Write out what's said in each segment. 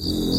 I'm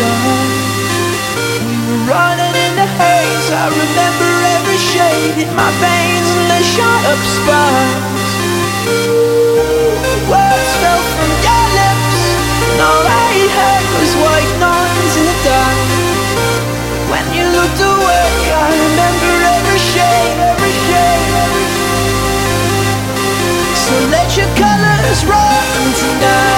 We were running in the haze. I remember every shade in my veins and the shot up sparks. Words fell from your lips, and all I heard was white noise in the dark. When you looked away, I remember every shade, every shade, every So let your colors run tonight.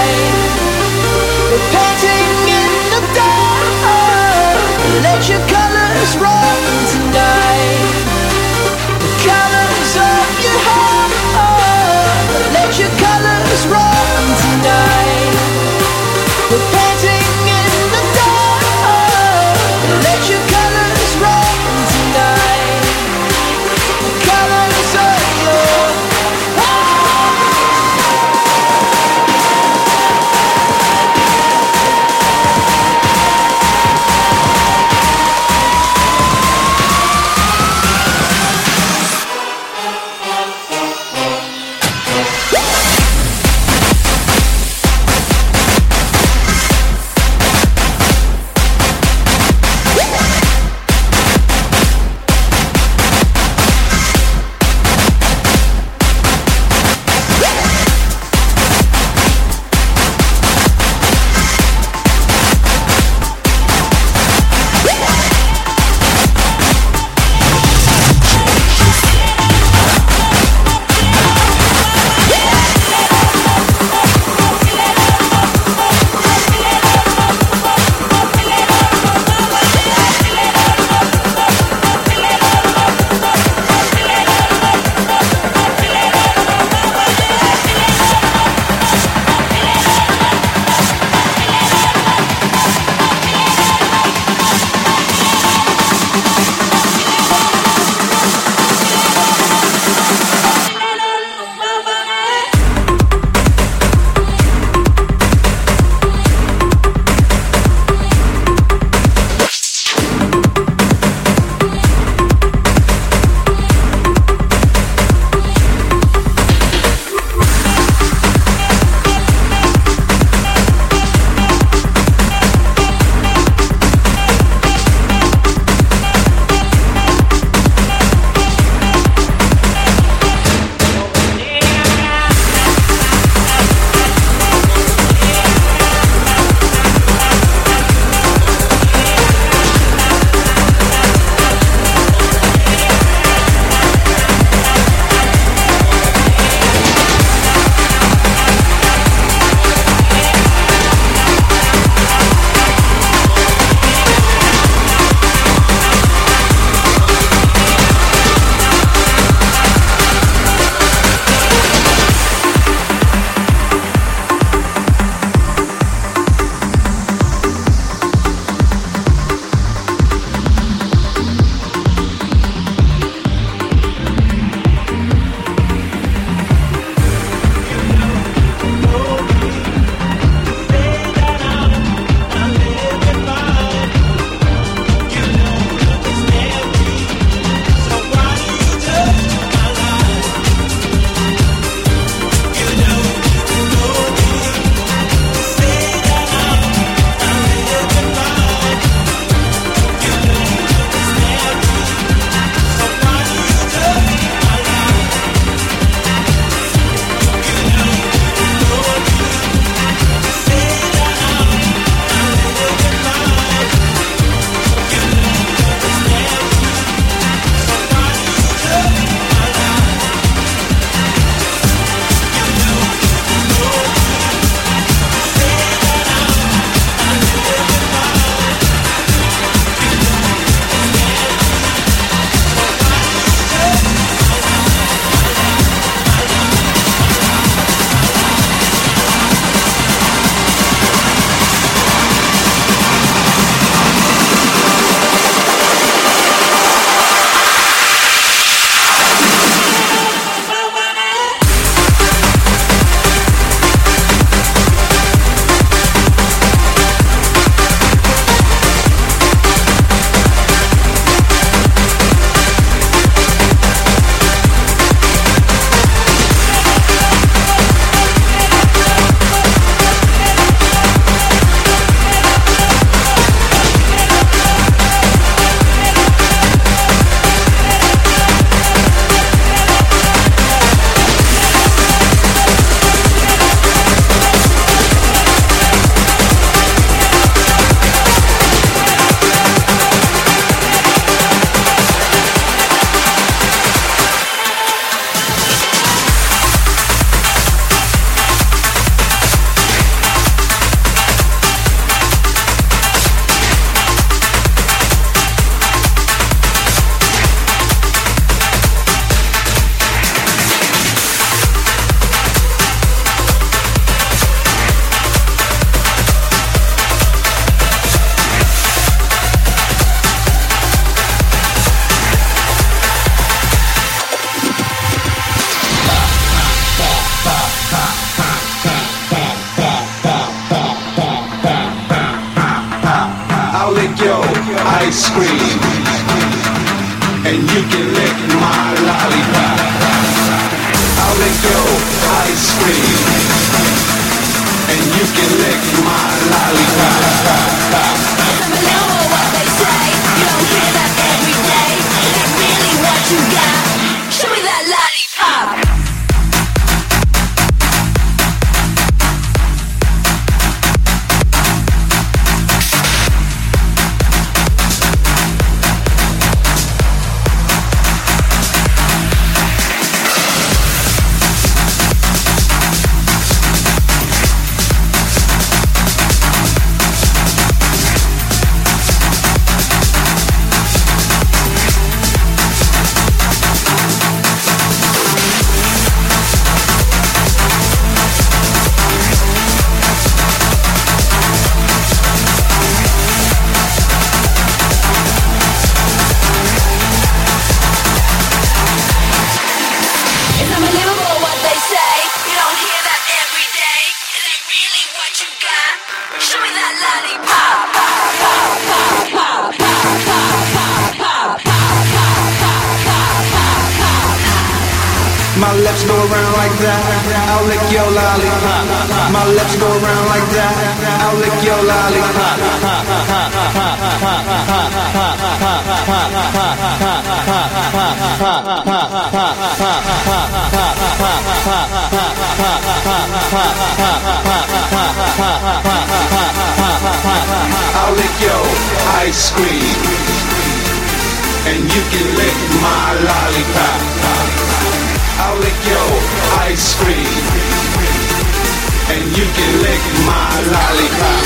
I'll lick your ice cream, and you can lick my lollipop. I'll lick your ice cream, and you can lick my lollipop.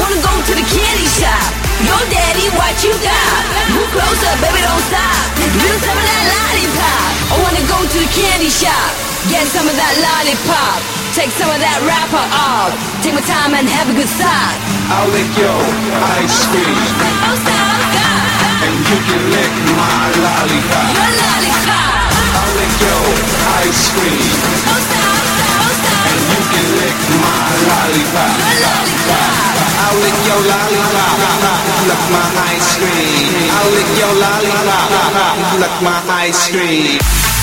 Wanna go to the candy shop? Yo, daddy, what you got? Move closer, baby, don't stop. Give some of that lollipop. I wanna go to the candy shop. Get some of that lollipop. Take some of that wrapper off. Take my time and have a good start. I'll lick your ice cream, Oh, stop, stop. and you can lick my lollipop. Your lollipop. I'll lick your ice cream, Oh, stop, stop, stop. and you can lick my lollipop. Your lollipop. I'll lick your lollipop, lick my ice cream. I'll lick your lollipop, lick my ice cream.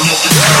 Come on.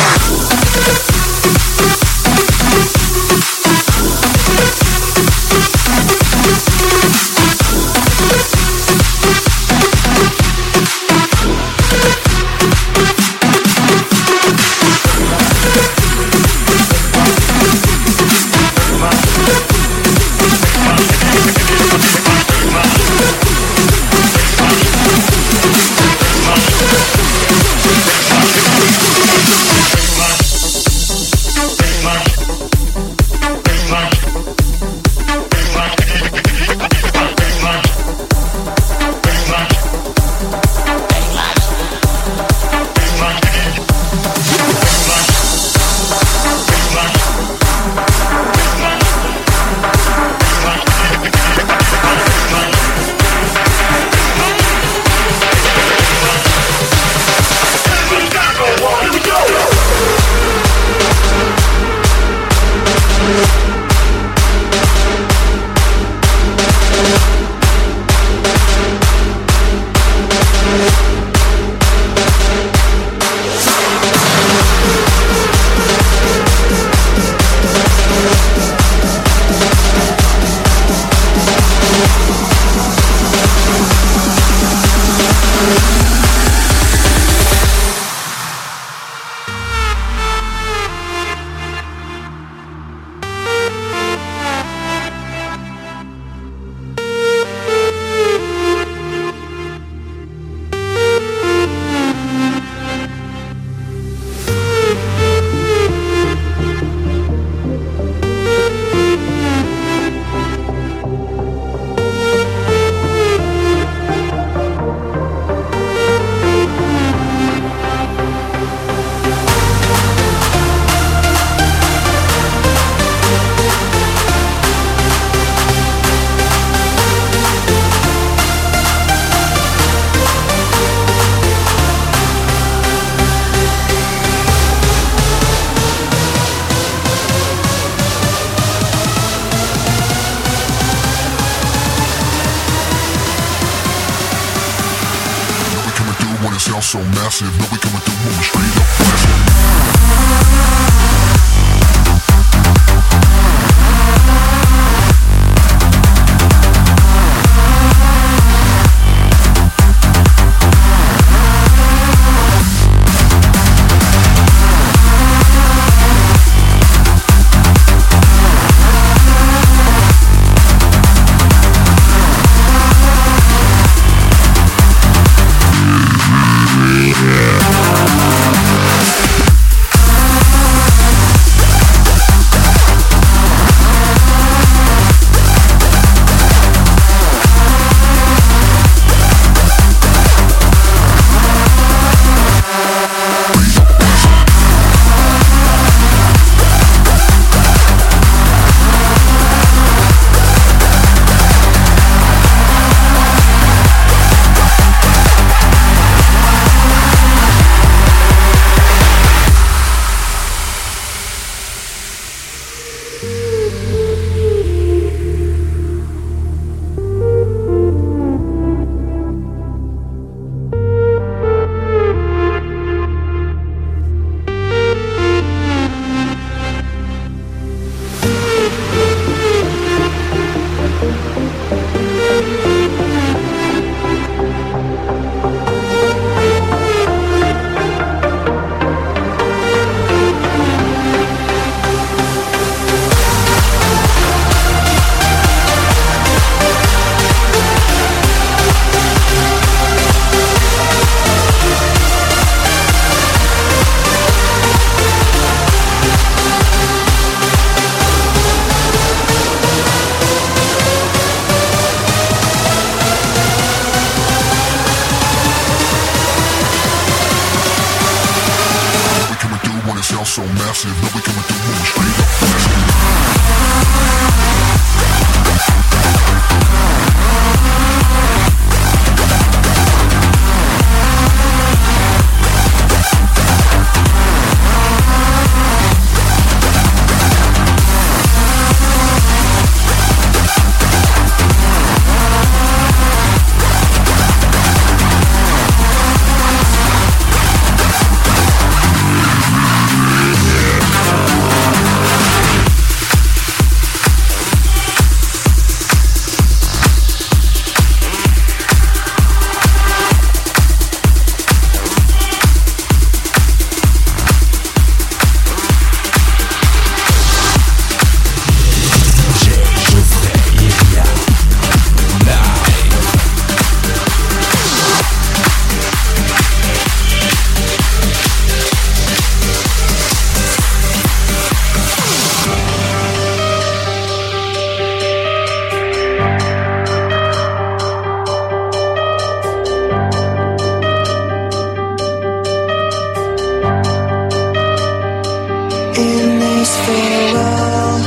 In this farewell,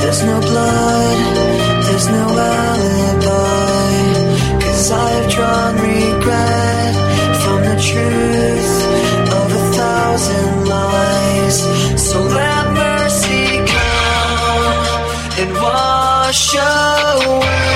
there's no blood, there's no alibi. Cause I've drawn regret from the truth of a thousand lies. So let mercy come and wash away.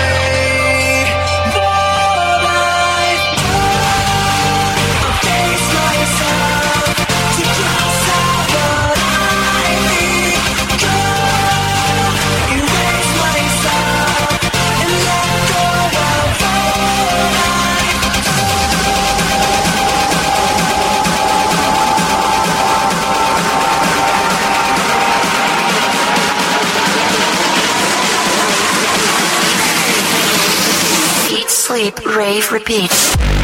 Rave, repeat.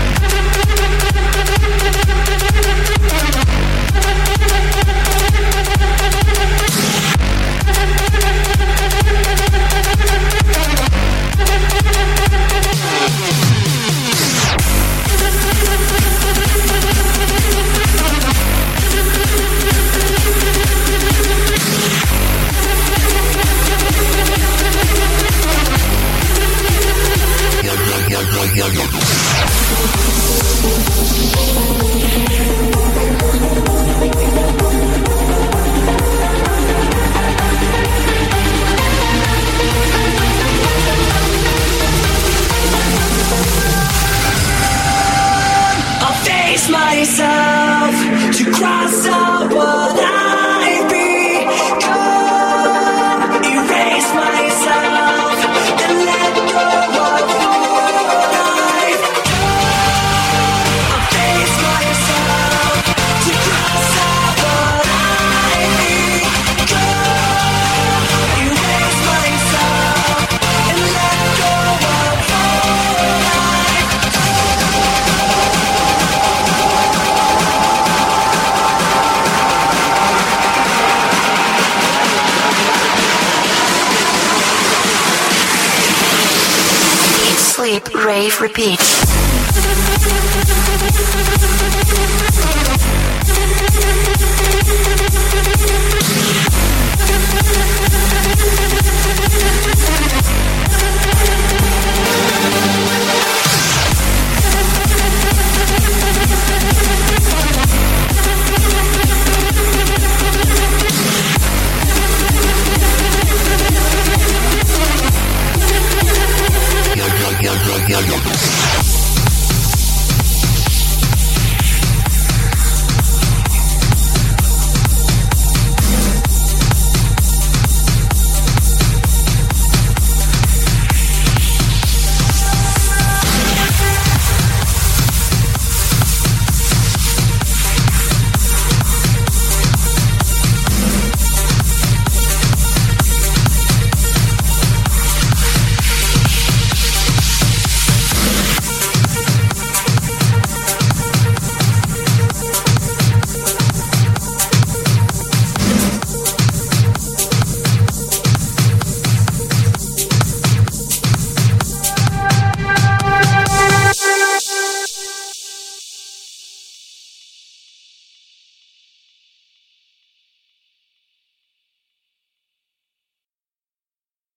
Repeat.